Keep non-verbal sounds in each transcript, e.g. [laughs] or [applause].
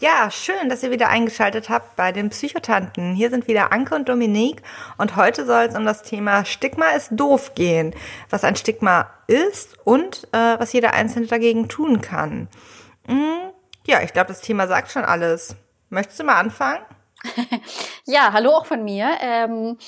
Ja, schön, dass ihr wieder eingeschaltet habt bei den Psychotanten. Hier sind wieder Anke und Dominique und heute soll es um das Thema Stigma ist doof gehen, was ein Stigma ist und äh, was jeder Einzelne dagegen tun kann. Hm, ja, ich glaube, das Thema sagt schon alles. Möchtest du mal anfangen? [laughs] ja, hallo auch von mir. Ähm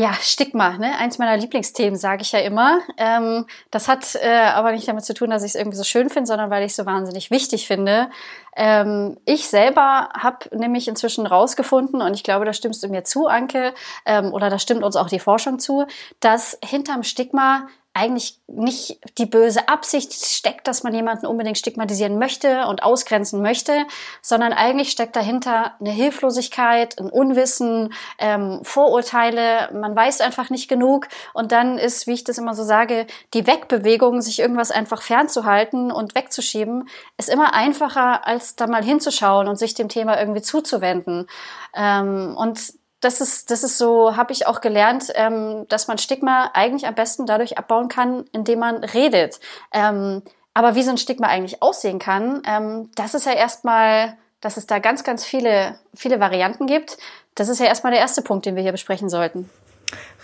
ja, Stigma, ne? eins meiner Lieblingsthemen, sage ich ja immer. Ähm, das hat äh, aber nicht damit zu tun, dass ich es irgendwie so schön finde, sondern weil ich es so wahnsinnig wichtig finde. Ähm, ich selber habe nämlich inzwischen rausgefunden, und ich glaube, da stimmst du mir zu, Anke, ähm, oder da stimmt uns auch die Forschung zu, dass hinterm Stigma eigentlich nicht die böse Absicht steckt, dass man jemanden unbedingt stigmatisieren möchte und ausgrenzen möchte, sondern eigentlich steckt dahinter eine Hilflosigkeit, ein Unwissen, ähm, Vorurteile, man weiß einfach nicht genug und dann ist, wie ich das immer so sage, die Wegbewegung, sich irgendwas einfach fernzuhalten und wegzuschieben, ist immer einfacher, als da mal hinzuschauen und sich dem Thema irgendwie zuzuwenden. Ähm, und das ist, das ist so, habe ich auch gelernt, ähm, dass man Stigma eigentlich am besten dadurch abbauen kann, indem man redet. Ähm, aber wie so ein Stigma eigentlich aussehen kann, ähm, das ist ja erstmal, dass es da ganz, ganz viele, viele Varianten gibt. Das ist ja erstmal der erste Punkt, den wir hier besprechen sollten.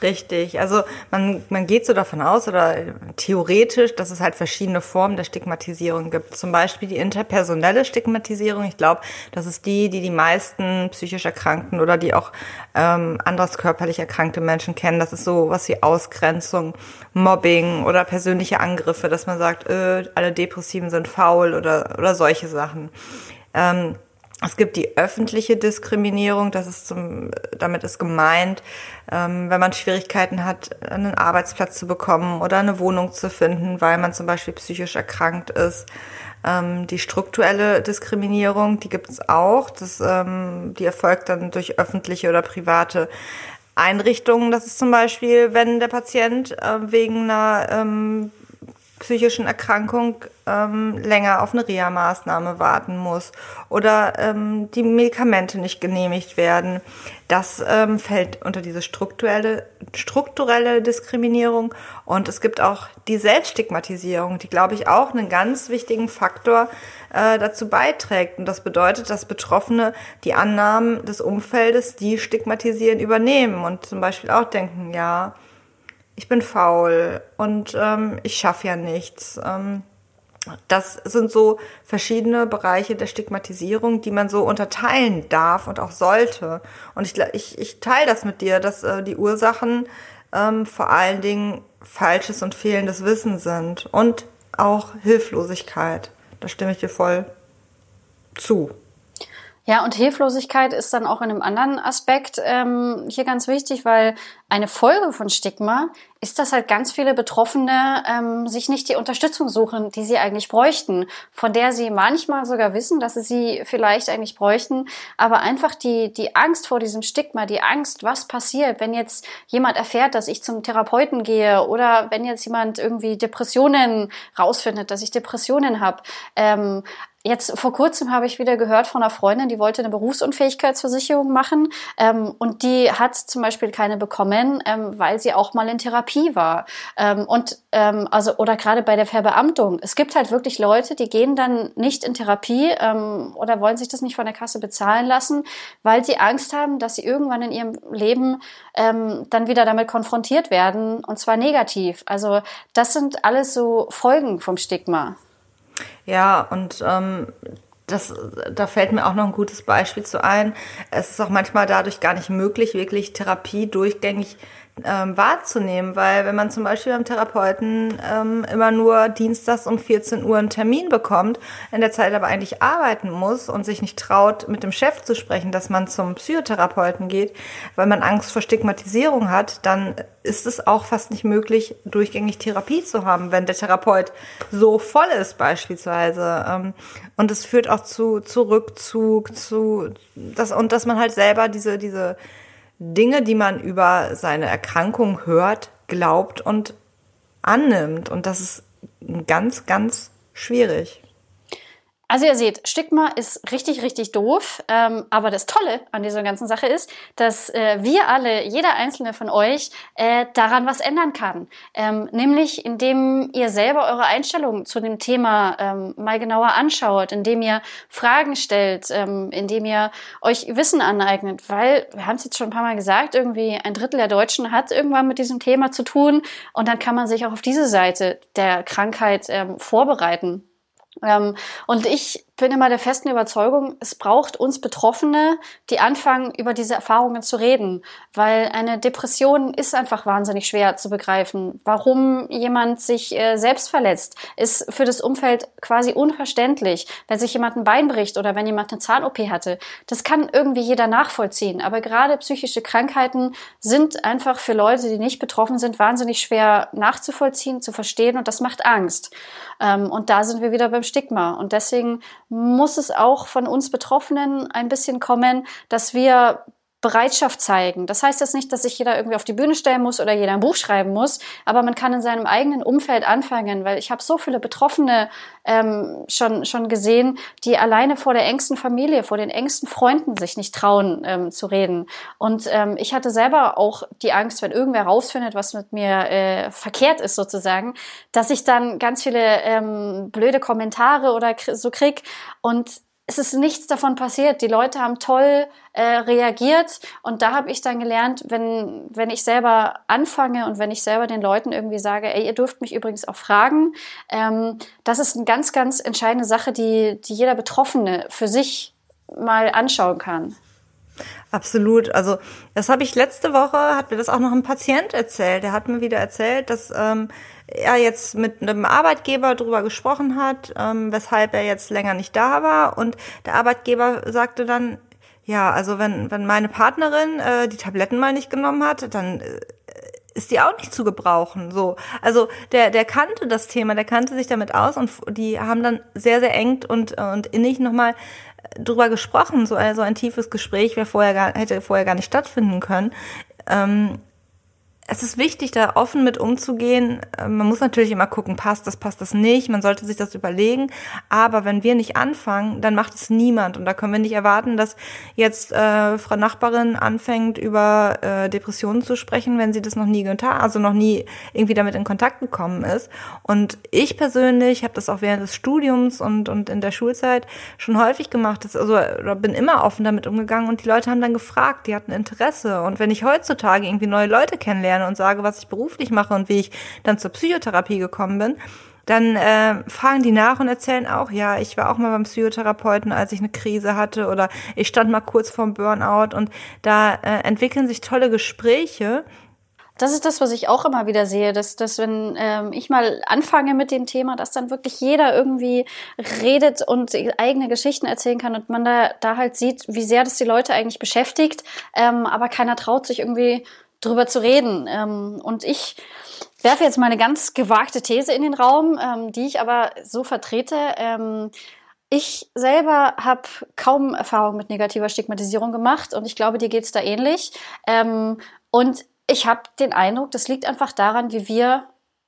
Richtig. Also man, man geht so davon aus oder theoretisch, dass es halt verschiedene Formen der Stigmatisierung gibt. Zum Beispiel die interpersonelle Stigmatisierung. Ich glaube, das ist die, die die meisten psychisch Erkrankten oder die auch ähm, anderes körperlich erkrankte Menschen kennen. Das ist so was wie Ausgrenzung, Mobbing oder persönliche Angriffe, dass man sagt, äh, alle Depressiven sind faul oder, oder solche Sachen. Ähm, es gibt die öffentliche Diskriminierung, das ist zum, damit ist gemeint, ähm, wenn man Schwierigkeiten hat, einen Arbeitsplatz zu bekommen oder eine Wohnung zu finden, weil man zum Beispiel psychisch erkrankt ist. Ähm, die strukturelle Diskriminierung, die gibt es auch. Das, ähm, die erfolgt dann durch öffentliche oder private Einrichtungen. Das ist zum Beispiel, wenn der Patient äh, wegen einer ähm, psychischen Erkrankung ähm, länger auf eine Reha-Maßnahme warten muss oder ähm, die Medikamente nicht genehmigt werden. Das ähm, fällt unter diese strukturelle, strukturelle Diskriminierung. Und es gibt auch die Selbststigmatisierung, die, glaube ich, auch einen ganz wichtigen Faktor äh, dazu beiträgt. Und das bedeutet, dass Betroffene die Annahmen des Umfeldes, die stigmatisieren, übernehmen und zum Beispiel auch denken, ja, ich bin faul und ähm, ich schaffe ja nichts. Ähm, das sind so verschiedene Bereiche der Stigmatisierung, die man so unterteilen darf und auch sollte. Und ich, ich, ich teile das mit dir, dass äh, die Ursachen ähm, vor allen Dingen falsches und fehlendes Wissen sind und auch Hilflosigkeit. Da stimme ich dir voll zu. Ja, und Hilflosigkeit ist dann auch in einem anderen Aspekt ähm, hier ganz wichtig, weil eine Folge von Stigma ist, dass halt ganz viele Betroffene ähm, sich nicht die Unterstützung suchen, die sie eigentlich bräuchten, von der sie manchmal sogar wissen, dass sie sie vielleicht eigentlich bräuchten, aber einfach die, die Angst vor diesem Stigma, die Angst, was passiert, wenn jetzt jemand erfährt, dass ich zum Therapeuten gehe oder wenn jetzt jemand irgendwie Depressionen rausfindet, dass ich Depressionen habe, ähm, Jetzt vor kurzem habe ich wieder gehört von einer Freundin, die wollte eine Berufsunfähigkeitsversicherung machen ähm, und die hat zum Beispiel keine bekommen, ähm, weil sie auch mal in Therapie war. Ähm, und ähm, also oder gerade bei der Verbeamtung. Es gibt halt wirklich Leute, die gehen dann nicht in Therapie ähm, oder wollen sich das nicht von der Kasse bezahlen lassen, weil sie Angst haben, dass sie irgendwann in ihrem Leben ähm, dann wieder damit konfrontiert werden und zwar negativ. Also das sind alles so Folgen vom Stigma. Ja, und ähm, das, da fällt mir auch noch ein gutes Beispiel zu ein. Es ist auch manchmal dadurch gar nicht möglich, wirklich Therapie durchgängig ähm, wahrzunehmen, weil wenn man zum Beispiel beim Therapeuten ähm, immer nur dienstags um 14 Uhr einen Termin bekommt, in der Zeit aber eigentlich arbeiten muss und sich nicht traut, mit dem Chef zu sprechen, dass man zum Psychotherapeuten geht, weil man Angst vor Stigmatisierung hat, dann ist es auch fast nicht möglich, durchgängig Therapie zu haben, wenn der Therapeut so voll ist beispielsweise. Ähm, und es führt auch zu, zu Rückzug, zu das und dass man halt selber diese diese Dinge, die man über seine Erkrankung hört, glaubt und annimmt. Und das ist ganz, ganz schwierig. Also ihr seht, Stigma ist richtig, richtig doof. Ähm, aber das Tolle an dieser ganzen Sache ist, dass äh, wir alle, jeder einzelne von euch, äh, daran was ändern kann. Ähm, nämlich indem ihr selber eure Einstellung zu dem Thema ähm, mal genauer anschaut, indem ihr Fragen stellt, ähm, indem ihr euch Wissen aneignet. Weil, wir haben es jetzt schon ein paar Mal gesagt, irgendwie ein Drittel der Deutschen hat irgendwann mit diesem Thema zu tun. Und dann kann man sich auch auf diese Seite der Krankheit ähm, vorbereiten. Ähm, und ich bin immer der festen Überzeugung, es braucht uns Betroffene, die anfangen, über diese Erfahrungen zu reden, weil eine Depression ist einfach wahnsinnig schwer zu begreifen. Warum jemand sich äh, selbst verletzt, ist für das Umfeld quasi unverständlich. Wenn sich jemand ein Bein bricht oder wenn jemand eine Zahn-OP hatte, das kann irgendwie jeder nachvollziehen. Aber gerade psychische Krankheiten sind einfach für Leute, die nicht betroffen sind, wahnsinnig schwer nachzuvollziehen, zu verstehen und das macht Angst. Ähm, und da sind wir wieder beim Stigma. Und deswegen muss es auch von uns Betroffenen ein bisschen kommen, dass wir Bereitschaft zeigen. Das heißt jetzt nicht, dass sich jeder irgendwie auf die Bühne stellen muss oder jeder ein Buch schreiben muss, aber man kann in seinem eigenen Umfeld anfangen, weil ich habe so viele Betroffene ähm, schon, schon gesehen, die alleine vor der engsten Familie, vor den engsten Freunden sich nicht trauen ähm, zu reden. Und ähm, ich hatte selber auch die Angst, wenn irgendwer rausfindet, was mit mir äh, verkehrt ist sozusagen, dass ich dann ganz viele ähm, blöde Kommentare oder so krieg und es ist nichts davon passiert. Die Leute haben toll äh, reagiert und da habe ich dann gelernt, wenn, wenn ich selber anfange und wenn ich selber den Leuten irgendwie sage, ey, ihr dürft mich übrigens auch fragen, ähm, das ist eine ganz, ganz entscheidende Sache, die, die jeder Betroffene für sich mal anschauen kann. Absolut. Also das habe ich letzte Woche, hat mir das auch noch ein Patient erzählt. Der hat mir wieder erzählt, dass ähm, er jetzt mit einem Arbeitgeber drüber gesprochen hat, ähm, weshalb er jetzt länger nicht da war. Und der Arbeitgeber sagte dann, ja, also wenn, wenn meine Partnerin äh, die Tabletten mal nicht genommen hat, dann äh, ist die auch nicht zu gebrauchen. So, also der der kannte das Thema, der kannte sich damit aus und die haben dann sehr sehr eng und und innig nochmal drüber gesprochen. So, also ein tiefes Gespräch wäre vorher gar, hätte vorher gar nicht stattfinden können. Ähm, es ist wichtig, da offen mit umzugehen. Ähm, man muss natürlich immer gucken, passt das, passt das nicht. Man sollte sich das überlegen. Aber wenn wir nicht anfangen, dann macht es niemand. Und da können wir nicht erwarten, dass jetzt äh, Frau Nachbarin anfängt, über äh, Depressionen zu sprechen, wenn sie das noch nie getan, also noch nie irgendwie damit in Kontakt gekommen ist. Und ich persönlich habe das auch während des Studiums und, und in der Schulzeit schon häufig gemacht. Das, also bin immer offen damit umgegangen und die Leute haben dann gefragt, die hatten Interesse. Und wenn ich heutzutage irgendwie neue Leute kennenlerne, kennenlerne und sage, was ich beruflich mache und wie ich dann zur Psychotherapie gekommen bin, dann äh, fragen die nach und erzählen auch, ja, ich war auch mal beim Psychotherapeuten, als ich eine Krise hatte oder ich stand mal kurz vorm Burnout und da äh, entwickeln sich tolle Gespräche. Das ist das, was ich auch immer wieder sehe, dass, dass wenn ähm, ich mal anfange mit dem Thema, dass dann wirklich jeder irgendwie redet und eigene Geschichten erzählen kann und man da, da halt sieht, wie sehr das die Leute eigentlich beschäftigt, ähm, aber keiner traut sich irgendwie drüber zu reden. Ähm, und ich werfe jetzt mal eine ganz gewagte These in den Raum, ähm, die ich aber so vertrete. Ähm, ich selber habe kaum Erfahrung mit negativer Stigmatisierung gemacht und ich glaube, dir geht's da ähnlich. Ähm, und ich habe den Eindruck, das liegt einfach daran, wie wir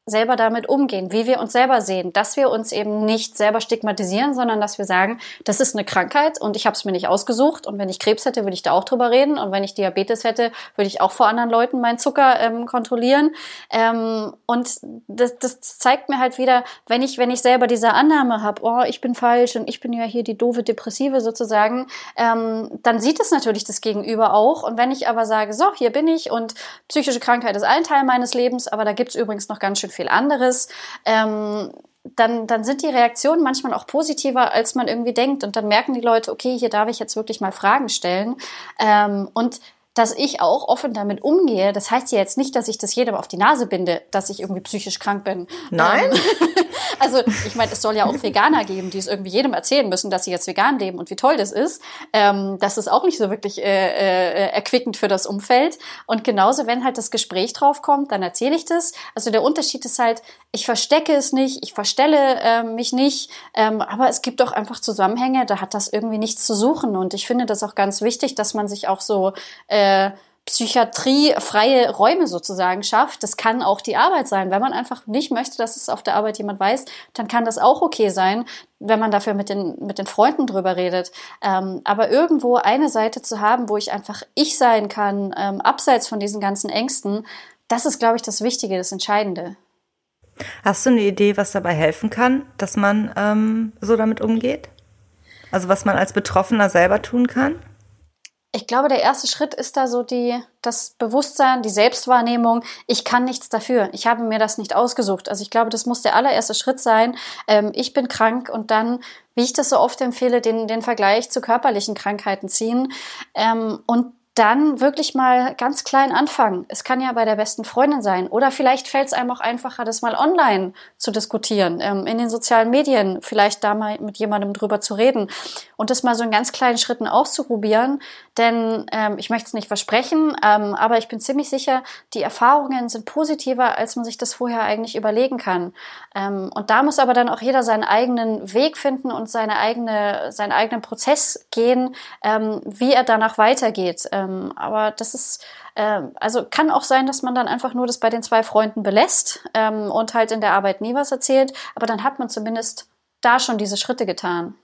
selber damit umgehen, wie wir uns selber sehen, dass wir uns eben nicht selber stigmatisieren, sondern dass wir sagen, das ist eine Krankheit und ich habe es mir nicht ausgesucht und wenn ich Krebs hätte, würde ich da auch drüber reden und wenn ich Diabetes hätte, würde ich auch vor anderen Leuten meinen Zucker ähm, kontrollieren. Ähm, und das, das zeigt mir halt wieder, wenn ich wenn ich selber diese Annahme habe, oh ich bin falsch und ich bin ja hier die doofe Depressive sozusagen, ähm, dann sieht es natürlich das Gegenüber auch. Und wenn ich aber sage, so hier bin ich und psychische Krankheit ist ein Teil meines Lebens, aber da gibt es übrigens noch ganz schön anderes. Ähm, dann, dann sind die Reaktionen manchmal auch positiver, als man irgendwie denkt. Und dann merken die Leute, okay, hier darf ich jetzt wirklich mal Fragen stellen. Ähm, und dass ich auch offen damit umgehe, das heißt ja jetzt nicht, dass ich das jedem auf die Nase binde, dass ich irgendwie psychisch krank bin. Nein. Ähm, [laughs] also ich meine, es soll ja auch [laughs] Veganer geben, die es irgendwie jedem erzählen müssen, dass sie jetzt vegan leben und wie toll das ist. Ähm, das ist auch nicht so wirklich äh, äh, erquickend für das Umfeld. Und genauso, wenn halt das Gespräch drauf kommt, dann erzähle ich das. Also der Unterschied ist halt, ich verstecke es nicht, ich verstelle äh, mich nicht, ähm, aber es gibt doch einfach Zusammenhänge, da hat das irgendwie nichts zu suchen. Und ich finde das auch ganz wichtig, dass man sich auch so äh, psychiatriefreie Räume sozusagen schafft. Das kann auch die Arbeit sein. Wenn man einfach nicht möchte, dass es auf der Arbeit jemand weiß, dann kann das auch okay sein, wenn man dafür mit den, mit den Freunden drüber redet. Ähm, aber irgendwo eine Seite zu haben, wo ich einfach ich sein kann, ähm, abseits von diesen ganzen Ängsten, das ist, glaube ich, das Wichtige, das Entscheidende. Hast du eine Idee, was dabei helfen kann, dass man ähm, so damit umgeht? Also was man als Betroffener selber tun kann? Ich glaube, der erste Schritt ist da so die, das Bewusstsein, die Selbstwahrnehmung. Ich kann nichts dafür. Ich habe mir das nicht ausgesucht. Also ich glaube, das muss der allererste Schritt sein. Ähm, ich bin krank und dann, wie ich das so oft empfehle, den, den Vergleich zu körperlichen Krankheiten ziehen. Ähm, und dann wirklich mal ganz klein anfangen. Es kann ja bei der besten Freundin sein. Oder vielleicht fällt es einem auch einfacher, das mal online zu diskutieren, ähm, in den sozialen Medien, vielleicht da mal mit jemandem drüber zu reden und das mal so in ganz kleinen Schritten auszuprobieren. Denn ähm, ich möchte es nicht versprechen, ähm, aber ich bin ziemlich sicher, die Erfahrungen sind positiver, als man sich das vorher eigentlich überlegen kann. Ähm, und da muss aber dann auch jeder seinen eigenen Weg finden und seine eigene, seinen eigenen Prozess gehen, ähm, wie er danach weitergeht. Ähm, ähm, aber das ist, äh, also kann auch sein, dass man dann einfach nur das bei den zwei Freunden belässt ähm, und halt in der Arbeit nie was erzählt. Aber dann hat man zumindest da schon diese Schritte getan.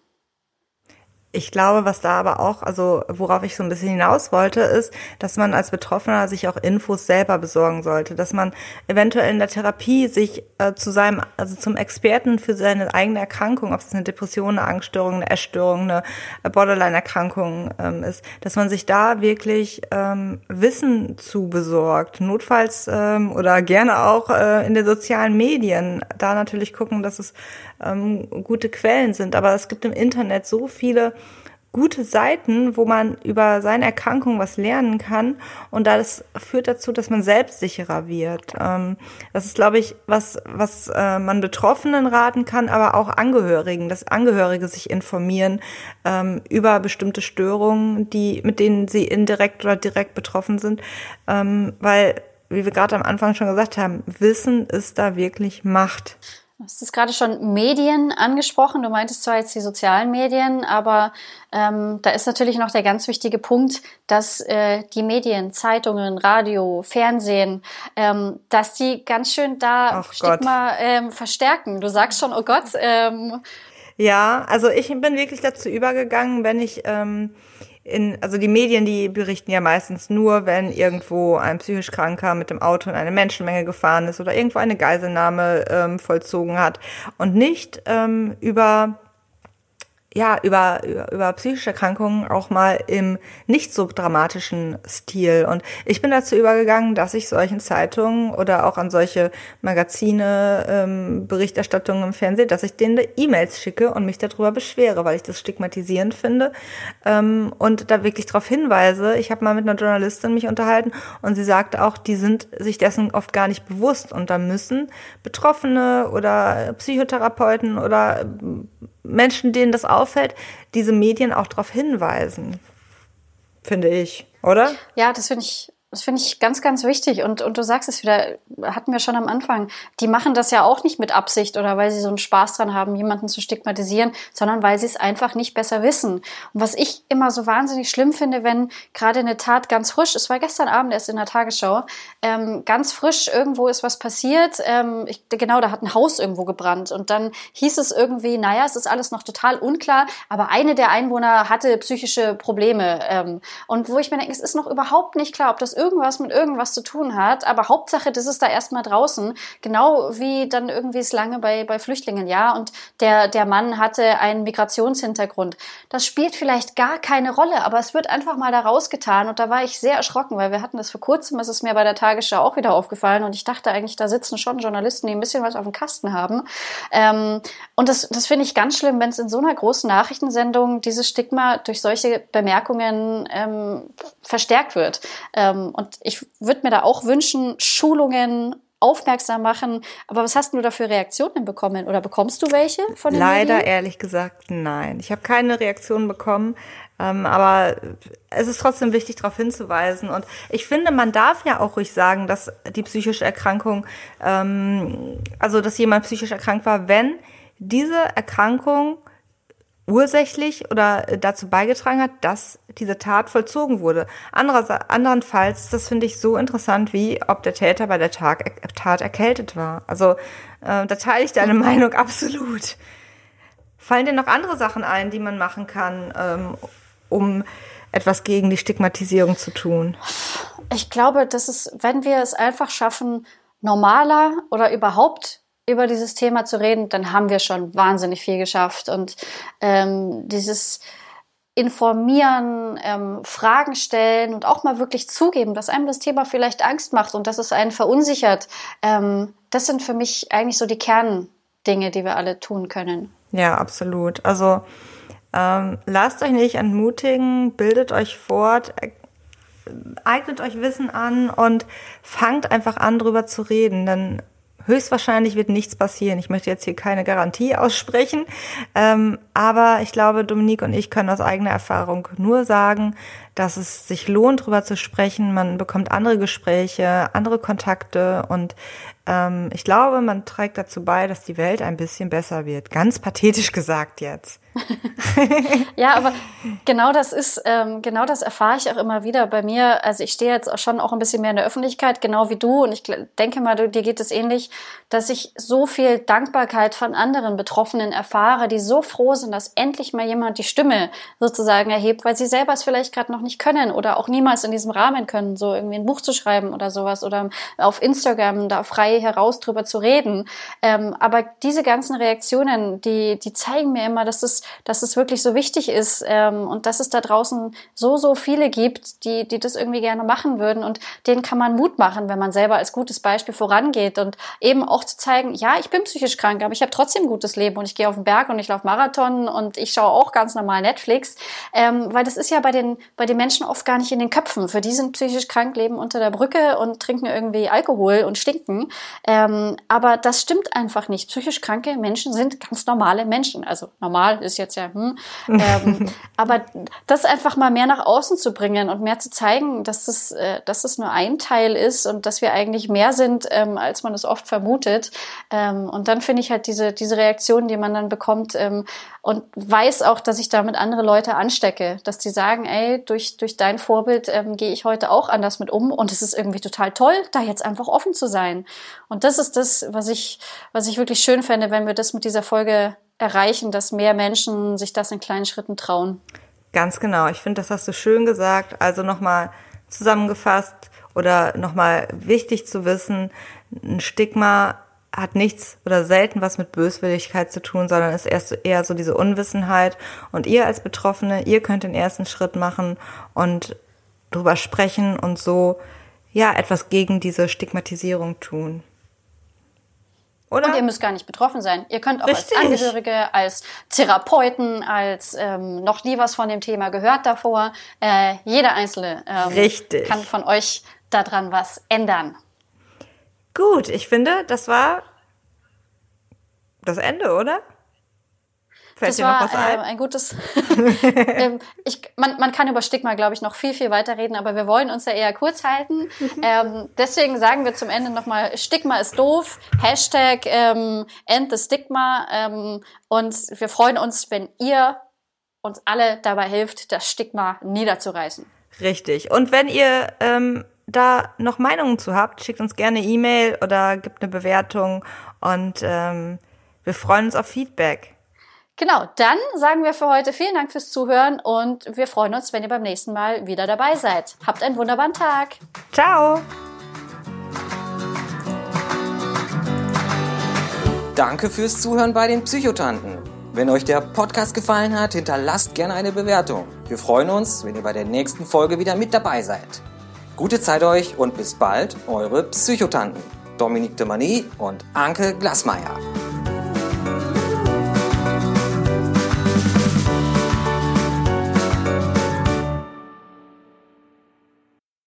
Ich glaube, was da aber auch, also worauf ich so ein bisschen hinaus wollte, ist, dass man als Betroffener sich auch Infos selber besorgen sollte, dass man eventuell in der Therapie sich äh, zu seinem, also zum Experten für seine eigene Erkrankung, ob es eine Depression, eine Angststörung, eine Essstörung, eine Borderline-Erkrankung ähm, ist, dass man sich da wirklich ähm, Wissen zu besorgt, notfalls ähm, oder gerne auch äh, in den sozialen Medien, da natürlich gucken, dass es ähm, gute Quellen sind. Aber es gibt im Internet so viele gute Seiten, wo man über seine Erkrankung was lernen kann. Und das führt dazu, dass man selbstsicherer wird. Ähm, das ist, glaube ich, was, was äh, man Betroffenen raten kann, aber auch Angehörigen, dass Angehörige sich informieren ähm, über bestimmte Störungen, die, mit denen sie indirekt oder direkt betroffen sind. Ähm, weil, wie wir gerade am Anfang schon gesagt haben, Wissen ist da wirklich Macht. Du hast gerade schon Medien angesprochen. Du meintest zwar jetzt die sozialen Medien, aber ähm, da ist natürlich noch der ganz wichtige Punkt, dass äh, die Medien, Zeitungen, Radio, Fernsehen, ähm, dass die ganz schön da Ach Stigma ähm, verstärken. Du sagst schon, oh Gott. Ähm, ja, also ich bin wirklich dazu übergegangen, wenn ich ähm, in, also die Medien, die berichten ja meistens nur, wenn irgendwo ein psychisch Kranker mit dem Auto in eine Menschenmenge gefahren ist oder irgendwo eine Geiselnahme ähm, vollzogen hat. Und nicht ähm, über ja, über, über, über psychische Erkrankungen auch mal im nicht so dramatischen Stil. Und ich bin dazu übergegangen, dass ich solchen Zeitungen oder auch an solche Magazine, ähm, Berichterstattungen im Fernsehen, dass ich denen E-Mails schicke und mich darüber beschwere, weil ich das stigmatisierend finde ähm, und da wirklich darauf hinweise. Ich habe mal mit einer Journalistin mich unterhalten und sie sagte auch, die sind sich dessen oft gar nicht bewusst und da müssen Betroffene oder Psychotherapeuten oder Menschen, denen das auffällt, diese Medien auch darauf hinweisen. Finde ich, oder? Ja, das finde ich das finde ich ganz, ganz wichtig. Und, und du sagst es wieder, hatten wir schon am Anfang, die machen das ja auch nicht mit Absicht oder weil sie so einen Spaß dran haben, jemanden zu stigmatisieren, sondern weil sie es einfach nicht besser wissen. Und was ich immer so wahnsinnig schlimm finde, wenn gerade eine Tat ganz frisch, es war gestern Abend erst in der Tagesschau, ähm, ganz frisch irgendwo ist was passiert, ähm, ich, genau, da hat ein Haus irgendwo gebrannt und dann hieß es irgendwie, naja, es ist alles noch total unklar, aber eine der Einwohner hatte psychische Probleme. Ähm, und wo ich mir denke, es ist noch überhaupt nicht klar, ob das irgendwas mit irgendwas zu tun hat, aber Hauptsache, das ist da erstmal draußen, genau wie dann irgendwie es lange bei, bei Flüchtlingen, ja, und der, der Mann hatte einen Migrationshintergrund. Das spielt vielleicht gar keine Rolle, aber es wird einfach mal da rausgetan und da war ich sehr erschrocken, weil wir hatten das vor kurzem, es ist mir bei der Tagesschau auch wieder aufgefallen und ich dachte eigentlich, da sitzen schon Journalisten, die ein bisschen was auf dem Kasten haben. Ähm, und das, das finde ich ganz schlimm, wenn es in so einer großen Nachrichtensendung dieses Stigma durch solche Bemerkungen ähm, verstärkt wird. Ähm, und ich würde mir da auch wünschen, Schulungen aufmerksam machen. Aber was hast du da für Reaktionen bekommen? Oder bekommst du welche von den Leider Medien? ehrlich gesagt nein. Ich habe keine Reaktionen bekommen. Ähm, aber es ist trotzdem wichtig, darauf hinzuweisen. Und ich finde, man darf ja auch ruhig sagen, dass die psychische Erkrankung, ähm, also dass jemand psychisch erkrankt war, wenn diese Erkrankung ursächlich oder dazu beigetragen hat, dass diese Tat vollzogen wurde. Andererseits, anderenfalls, das finde ich so interessant, wie ob der Täter bei der Tat erkältet war. Also äh, da teile ich deine [laughs] Meinung absolut. Fallen dir noch andere Sachen ein, die man machen kann, ähm, um etwas gegen die Stigmatisierung zu tun? Ich glaube, dass es, wenn wir es einfach schaffen, normaler oder überhaupt über dieses Thema zu reden, dann haben wir schon wahnsinnig viel geschafft. Und ähm, dieses informieren, ähm, Fragen stellen und auch mal wirklich zugeben, dass einem das Thema vielleicht Angst macht und dass es einen verunsichert, ähm, das sind für mich eigentlich so die Kerndinge, die wir alle tun können. Ja, absolut. Also ähm, lasst euch nicht entmutigen, bildet euch fort, eignet euch Wissen an und fangt einfach an, drüber zu reden. Denn Höchstwahrscheinlich wird nichts passieren. Ich möchte jetzt hier keine Garantie aussprechen, ähm, aber ich glaube, Dominique und ich können aus eigener Erfahrung nur sagen, dass es sich lohnt, darüber zu sprechen. Man bekommt andere Gespräche, andere Kontakte und ähm, ich glaube, man trägt dazu bei, dass die Welt ein bisschen besser wird. Ganz pathetisch gesagt jetzt. [laughs] ja, aber genau das ist, ähm, genau das erfahre ich auch immer wieder bei mir. Also ich stehe jetzt auch schon auch ein bisschen mehr in der Öffentlichkeit, genau wie du. Und ich denke mal, dir geht es ähnlich, dass ich so viel Dankbarkeit von anderen Betroffenen erfahre, die so froh sind, dass endlich mal jemand die Stimme sozusagen erhebt, weil sie selber es vielleicht gerade noch nicht können oder auch niemals in diesem Rahmen können, so irgendwie ein Buch zu schreiben oder sowas oder auf Instagram da frei heraus drüber zu reden. Ähm, aber diese ganzen Reaktionen, die, die zeigen mir immer, dass es dass es wirklich so wichtig ist ähm, und dass es da draußen so, so viele gibt, die, die das irgendwie gerne machen würden und denen kann man Mut machen, wenn man selber als gutes Beispiel vorangeht und eben auch zu zeigen, ja, ich bin psychisch krank, aber ich habe trotzdem ein gutes Leben und ich gehe auf den Berg und ich laufe Marathon und ich schaue auch ganz normal Netflix, ähm, weil das ist ja bei den, bei den Menschen oft gar nicht in den Köpfen. Für die sind psychisch krank, leben unter der Brücke und trinken irgendwie Alkohol und stinken. Ähm, aber das stimmt einfach nicht. Psychisch kranke Menschen sind ganz normale Menschen. Also normal ist jetzt ja, hm. ähm, [laughs] aber das einfach mal mehr nach außen zu bringen und mehr zu zeigen, dass das, äh, dass das nur ein Teil ist und dass wir eigentlich mehr sind, ähm, als man es oft vermutet. Ähm, und dann finde ich halt diese, diese Reaktion, die man dann bekommt ähm, und weiß auch, dass ich damit andere Leute anstecke, dass die sagen, ey, durch, durch dein Vorbild ähm, gehe ich heute auch anders mit um und es ist irgendwie total toll, da jetzt einfach offen zu sein. Und das ist das, was ich, was ich wirklich schön fände, wenn wir das mit dieser Folge erreichen, dass mehr Menschen sich das in kleinen Schritten trauen. Ganz genau. Ich finde, das hast du schön gesagt. Also nochmal zusammengefasst oder nochmal wichtig zu wissen, ein Stigma hat nichts oder selten was mit Böswilligkeit zu tun, sondern ist erst eher so diese Unwissenheit. Und ihr als Betroffene, ihr könnt den ersten Schritt machen und drüber sprechen und so, ja, etwas gegen diese Stigmatisierung tun. Oder? Und ihr müsst gar nicht betroffen sein. Ihr könnt auch Richtig. als Angehörige, als Therapeuten, als ähm, noch nie was von dem Thema gehört davor. Äh, jeder Einzelne ähm, kann von euch daran was ändern. Gut, ich finde, das war das Ende, oder? Fällt das dir noch was ein? Äh, ein gutes. [laughs] ähm, ich, man, man kann über Stigma, glaube ich, noch viel, viel weiter reden, aber wir wollen uns ja eher kurz halten. [laughs] Ähm, deswegen sagen wir zum Ende nochmal, Stigma ist doof, Hashtag ähm, End the Stigma. Ähm, und wir freuen uns, wenn ihr uns alle dabei hilft, das Stigma niederzureißen. Richtig. Und wenn ihr ähm, da noch Meinungen zu habt, schickt uns gerne E-Mail oder gibt eine Bewertung und ähm, wir freuen uns auf Feedback. Genau, dann sagen wir für heute vielen Dank fürs Zuhören und wir freuen uns, wenn ihr beim nächsten Mal wieder dabei seid. Habt einen wunderbaren Tag. Ciao. Danke fürs Zuhören bei den Psychotanten. Wenn euch der Podcast gefallen hat, hinterlasst gerne eine Bewertung. Wir freuen uns, wenn ihr bei der nächsten Folge wieder mit dabei seid. Gute Zeit euch und bis bald, eure Psychotanten. Dominique de Mani und Anke Glasmeier.